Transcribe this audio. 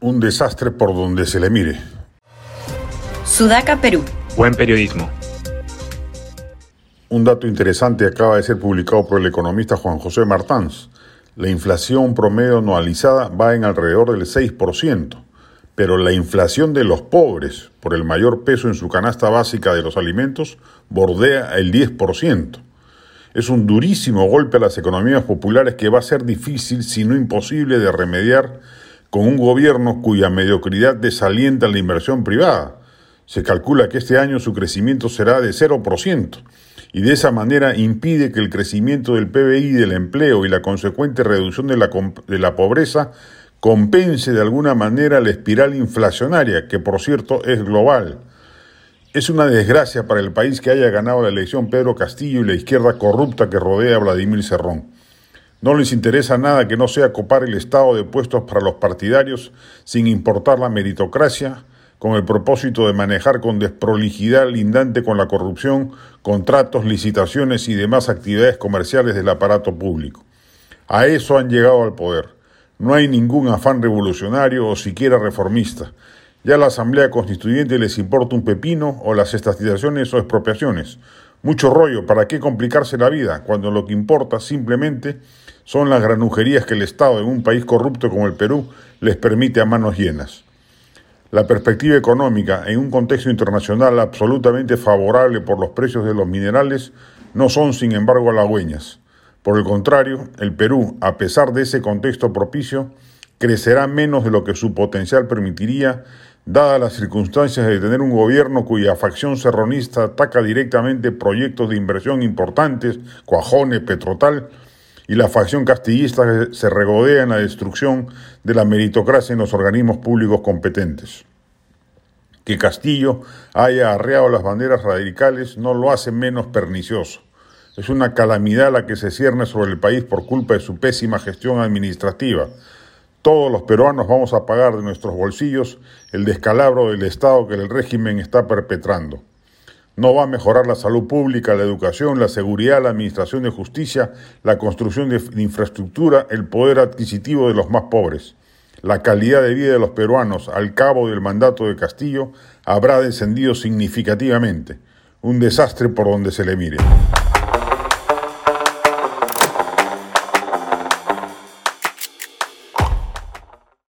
Un desastre por donde se le mire. Sudaca, Perú. Buen periodismo. Un dato interesante acaba de ser publicado por el economista Juan José Martans. La inflación promedio anualizada va en alrededor del 6%, pero la inflación de los pobres, por el mayor peso en su canasta básica de los alimentos, bordea el 10%. Es un durísimo golpe a las economías populares que va a ser difícil, si no imposible, de remediar con un gobierno cuya mediocridad desalienta la inversión privada. Se calcula que este año su crecimiento será de 0% y de esa manera impide que el crecimiento del PBI, del empleo y la consecuente reducción de la, de la pobreza compense de alguna manera la espiral inflacionaria, que por cierto es global. Es una desgracia para el país que haya ganado la elección Pedro Castillo y la izquierda corrupta que rodea a Vladimir Cerrón. No les interesa nada que no sea copar el estado de puestos para los partidarios sin importar la meritocracia, con el propósito de manejar con desprolijidad lindante con la corrupción, contratos, licitaciones y demás actividades comerciales del aparato público. A eso han llegado al poder. No hay ningún afán revolucionario o siquiera reformista. Ya la Asamblea Constituyente les importa un pepino o las estatizaciones o expropiaciones. Mucho rollo, ¿para qué complicarse la vida cuando lo que importa simplemente son las granujerías que el Estado en un país corrupto como el Perú les permite a manos llenas? La perspectiva económica en un contexto internacional absolutamente favorable por los precios de los minerales no son, sin embargo, halagüeñas. Por el contrario, el Perú, a pesar de ese contexto propicio, crecerá menos de lo que su potencial permitiría, dadas las circunstancias de tener un gobierno cuya facción serronista ataca directamente proyectos de inversión importantes, Cuajone, Petrotal, y la facción castillista se regodea en la destrucción de la meritocracia en los organismos públicos competentes. Que Castillo haya arreado las banderas radicales no lo hace menos pernicioso. Es una calamidad la que se cierne sobre el país por culpa de su pésima gestión administrativa, todos los peruanos vamos a pagar de nuestros bolsillos el descalabro del Estado que el régimen está perpetrando. No va a mejorar la salud pública, la educación, la seguridad, la administración de justicia, la construcción de infraestructura, el poder adquisitivo de los más pobres. La calidad de vida de los peruanos al cabo del mandato de Castillo habrá descendido significativamente. Un desastre por donde se le mire.